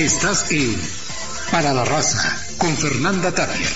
Estás en Para la Raza con Fernanda Tapia.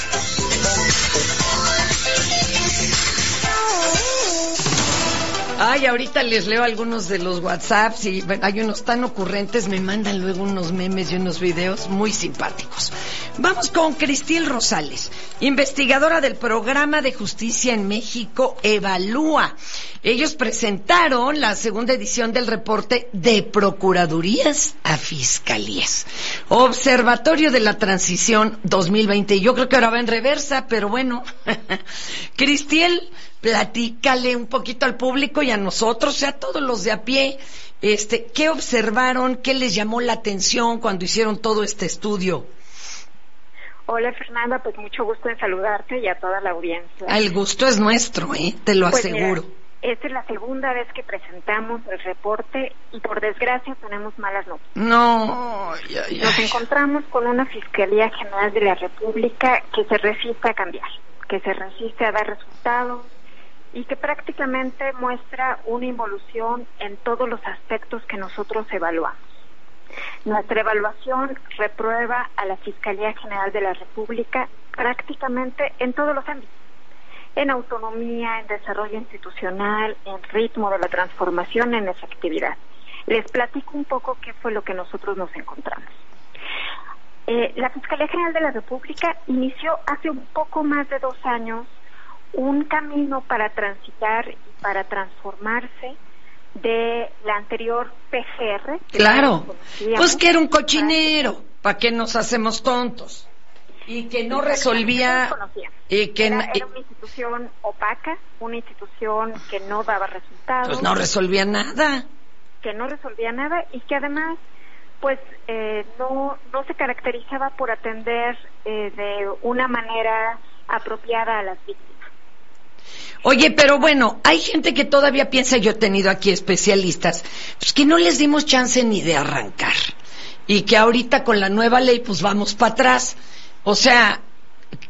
Ay, ahorita les leo algunos de los WhatsApps y hay unos tan ocurrentes, me mandan luego unos memes y unos videos muy simpáticos. Vamos con Cristil Rosales, investigadora del programa de justicia en México Evalúa. Ellos presentaron la segunda edición del reporte de Procuradurías a Fiscalías. Observatorio de la Transición 2020. Yo creo que ahora va en reversa, pero bueno. Cristiel, platícale un poquito al público y a nosotros, sea, a todos los de a pie, este, ¿qué observaron? ¿Qué les llamó la atención cuando hicieron todo este estudio? Hola Fernanda, pues mucho gusto en saludarte y a toda la audiencia. El gusto es nuestro, ¿eh? te lo pues aseguro. esta es la segunda vez que presentamos el reporte y por desgracia tenemos malas noticias. No, nos encontramos con una Fiscalía General de la República que se resiste a cambiar, que se resiste a dar resultados, y que prácticamente muestra una involución en todos los aspectos que nosotros evaluamos. Nuestra evaluación reprueba a la Fiscalía General de la República prácticamente en todos los ámbitos, en autonomía, en desarrollo institucional, en ritmo de la transformación, en efectividad. Les platico un poco qué fue lo que nosotros nos encontramos. Eh, la Fiscalía General de la República inició hace un poco más de dos años un camino para transitar y para transformarse de la anterior PGR. Claro, pues que era un cochinero, ¿para qué nos hacemos tontos? Y que no resolvía... Y que era, una institución opaca, una institución que no daba resultados. Pues no resolvía nada. Que no resolvía nada y que además pues eh, no, no se caracterizaba por atender eh, de una manera apropiada a las víctimas. Oye, pero bueno, hay gente que todavía piensa, yo he tenido aquí especialistas, pues que no les dimos chance ni de arrancar. Y que ahorita con la nueva ley, pues vamos para atrás. O sea,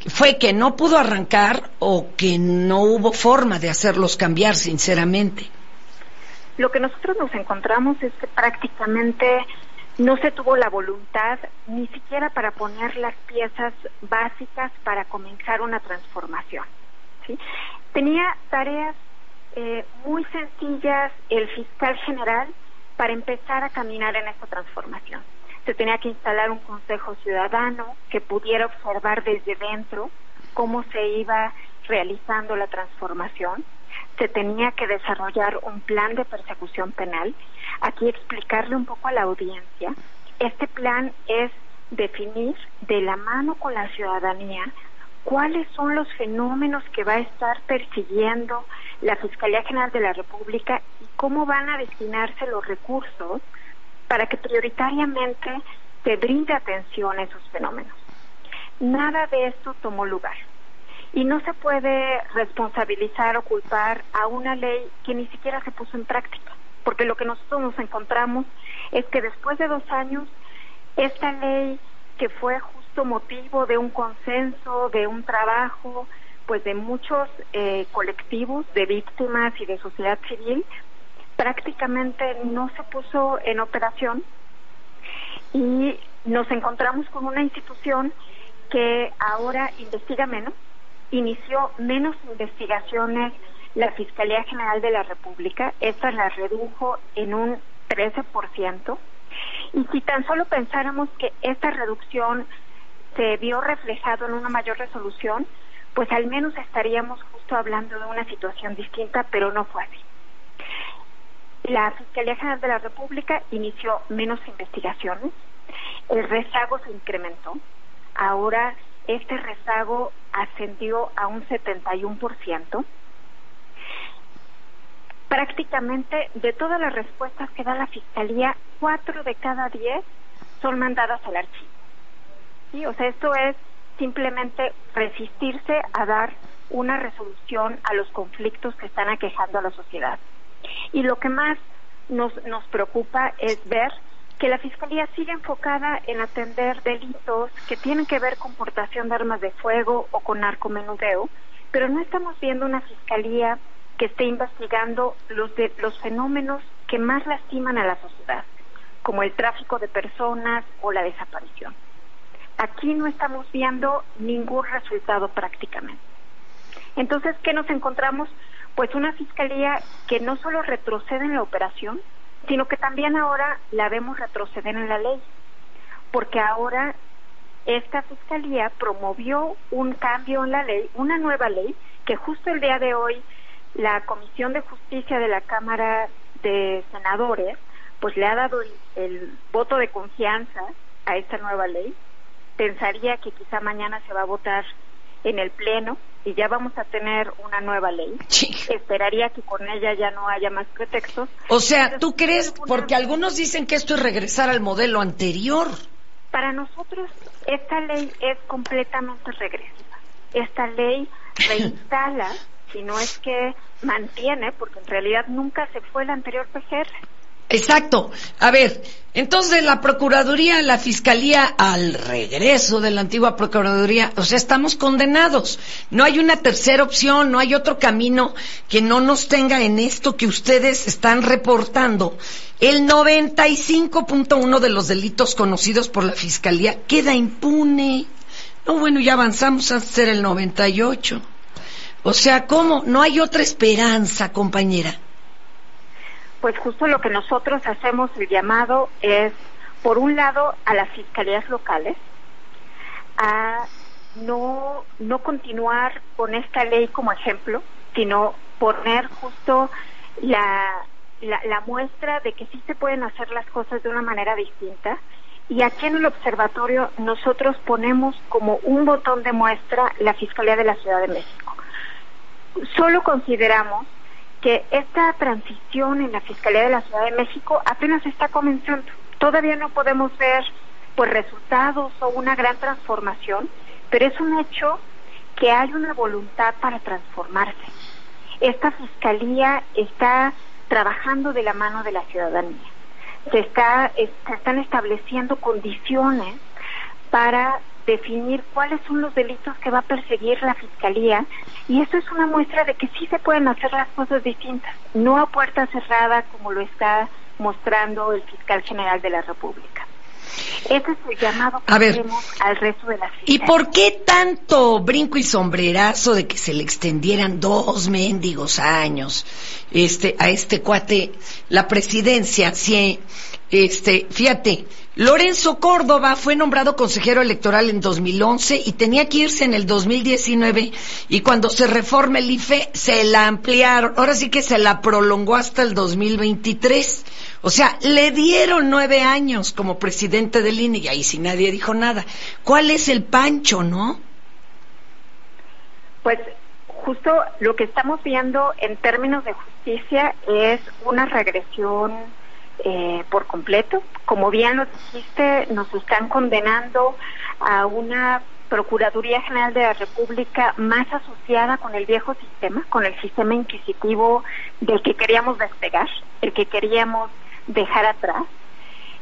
fue que no pudo arrancar o que no hubo forma de hacerlos cambiar, sinceramente. Lo que nosotros nos encontramos es que prácticamente no se tuvo la voluntad ni siquiera para poner las piezas básicas para comenzar una transformación. ¿sí? Tenía tareas eh, muy sencillas el fiscal general para empezar a caminar en esta transformación. Se tenía que instalar un consejo ciudadano que pudiera observar desde dentro cómo se iba realizando la transformación. Se tenía que desarrollar un plan de persecución penal. Aquí explicarle un poco a la audiencia. Este plan es definir de la mano con la ciudadanía cuáles son los fenómenos que va a estar persiguiendo la Fiscalía General de la República y cómo van a destinarse los recursos para que prioritariamente se brinde atención a esos fenómenos. Nada de esto tomó lugar. Y no se puede responsabilizar o culpar a una ley que ni siquiera se puso en práctica, porque lo que nosotros nos encontramos es que después de dos años, esta ley que fue motivo de un consenso, de un trabajo, pues de muchos eh, colectivos de víctimas y de sociedad civil, prácticamente no se puso en operación y nos encontramos con una institución que ahora investiga menos, inició menos investigaciones la Fiscalía General de la República, esta la redujo en un 13%, y si tan solo pensáramos que esta reducción se vio reflejado en una mayor resolución, pues al menos estaríamos justo hablando de una situación distinta, pero no fue así. La Fiscalía General de la República inició menos investigaciones, el rezago se incrementó, ahora este rezago ascendió a un 71%. Prácticamente de todas las respuestas que da la Fiscalía, cuatro de cada diez son mandadas al archivo. O sea, esto es simplemente resistirse a dar una resolución a los conflictos que están aquejando a la sociedad. Y lo que más nos, nos preocupa es ver que la Fiscalía sigue enfocada en atender delitos que tienen que ver con portación de armas de fuego o con narcomenudeo, pero no estamos viendo una Fiscalía que esté investigando los, de, los fenómenos que más lastiman a la sociedad, como el tráfico de personas o la desaparición. Aquí no estamos viendo ningún resultado prácticamente. Entonces, ¿qué nos encontramos? Pues una fiscalía que no solo retrocede en la operación, sino que también ahora la vemos retroceder en la ley, porque ahora esta fiscalía promovió un cambio en la ley, una nueva ley, que justo el día de hoy la Comisión de Justicia de la Cámara de Senadores, pues le ha dado el, voto de confianza a esta nueva ley. Pensaría que quizá mañana se va a votar en el Pleno y ya vamos a tener una nueva ley. Esperaría que con ella ya no haya más pretextos. O sea, ¿tú crees? Porque algunos dicen que esto es regresar al modelo anterior. Para nosotros esta ley es completamente regresiva. Esta ley reinstala, si no es que mantiene, porque en realidad nunca se fue el anterior PGR. Exacto. A ver, entonces la Procuraduría, la Fiscalía, al regreso de la antigua Procuraduría, o sea, estamos condenados. No hay una tercera opción, no hay otro camino que no nos tenga en esto que ustedes están reportando. El 95.1 de los delitos conocidos por la Fiscalía queda impune. No, bueno, ya avanzamos a ser el 98. O sea, ¿cómo? No hay otra esperanza, compañera pues justo lo que nosotros hacemos el llamado es, por un lado, a las fiscalías locales, a no, no continuar con esta ley como ejemplo, sino poner justo la, la, la, muestra de que sí se pueden hacer las cosas de una manera distinta. Y aquí en el observatorio nosotros ponemos como un botón de muestra la Fiscalía de la Ciudad de México. Solo consideramos que esta transición en la Fiscalía de la Ciudad de México apenas está comenzando. Todavía no podemos ver pues resultados o una gran transformación, pero es un hecho que hay una voluntad para transformarse. Esta fiscalía está trabajando de la mano de la ciudadanía. Se, está, se están estableciendo condiciones para definir cuáles son los delitos que va a perseguir la Fiscalía y eso es una muestra de que sí se pueden hacer las cosas distintas, no a puerta cerrada como lo está mostrando el fiscal general de la República. Ese es el llamado que hacemos al resto de la ¿Y por qué tanto brinco y sombrerazo de que se le extendieran dos mendigos años este, a este cuate la presidencia? Si, este, fíjate, Lorenzo Córdoba fue nombrado consejero electoral en 2011 y tenía que irse en el 2019 y cuando se reforma el IFE se la ampliaron, ahora sí que se la prolongó hasta el 2023. O sea, le dieron nueve años como presidente del INE y ahí sí nadie dijo nada. ¿Cuál es el pancho, no? Pues justo lo que estamos viendo en términos de justicia es una regresión eh, por completo. Como bien lo dijiste, nos están condenando a una Procuraduría General de la República más asociada con el viejo sistema, con el sistema inquisitivo del que queríamos despegar, el que queríamos dejar atrás.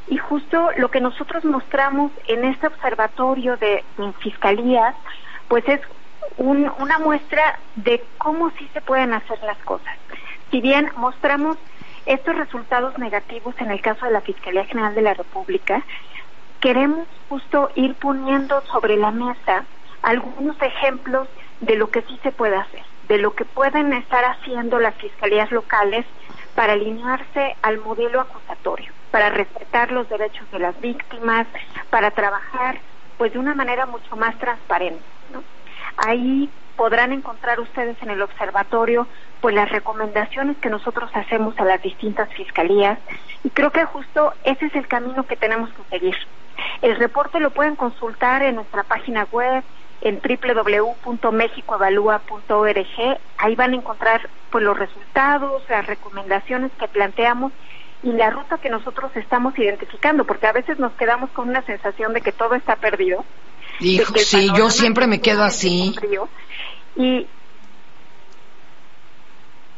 Y justo lo que nosotros mostramos en este observatorio de, fiscalías, pues es una muestra de cómo sí se pueden hacer las cosas. Si bien mostramos estos resultados negativos en el caso de la Fiscalía General de la República, queremos justo ir poniendo sobre la mesa algunos ejemplos de lo que sí se puede hacer, de lo que pueden estar haciendo las fiscalías locales para alinearse al modelo acusatorio, para respetar los derechos de las víctimas, para trabajar pues de una manera mucho más transparente. Ahí podrán encontrar ustedes en el observatorio pues las recomendaciones que nosotros hacemos a las distintas fiscalías y creo que justo ese es el camino que tenemos que seguir. El reporte lo pueden consultar en nuestra página web en www.mexicoevalúa.org. Ahí van a encontrar pues los resultados, las recomendaciones que planteamos y la ruta que nosotros estamos identificando, porque a veces nos quedamos con una sensación de que todo está perdido. Hijo, sí, yo siempre me quedo así. Y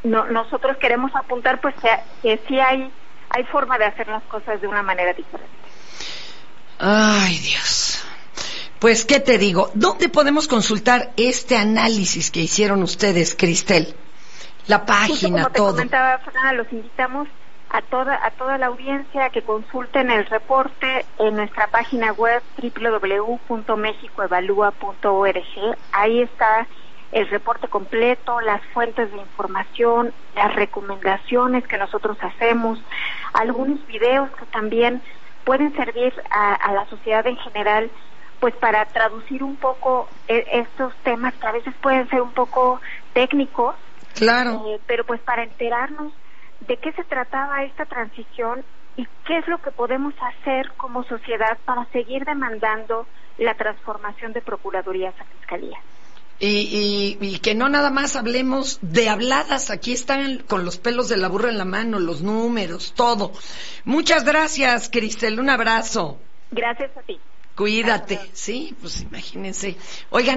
no, nosotros queremos apuntar pues que, sí hay, hay forma de hacer las cosas de una manera diferente. Ay, Dios. Pues, ¿qué te digo? ¿Dónde podemos consultar este análisis que hicieron ustedes, Cristel? La página, como te comentaba, Fernanda, los invitamos a toda, a toda la audiencia que consulten el reporte en nuestra página web www.mexicoevalúa.org. Ahí está el reporte completo, las fuentes de información, las recomendaciones que nosotros hacemos, algunos videos que también pueden servir a, la sociedad en general pues para traducir un poco e, estos temas que a veces pueden ser un poco técnicos, claro. Eh, pero pues para enterarnos de qué se trataba esta transición y qué es lo que podemos hacer como sociedad para seguir demandando la transformación de procuradurías a fiscalía. Y, y, que no nada más hablemos de habladas, aquí están con los pelos de la burra en la mano, los números, todo. Muchas gracias, Cristel, un abrazo. Gracias a ti. Cuídate, sí, pues imagínense. Oigan,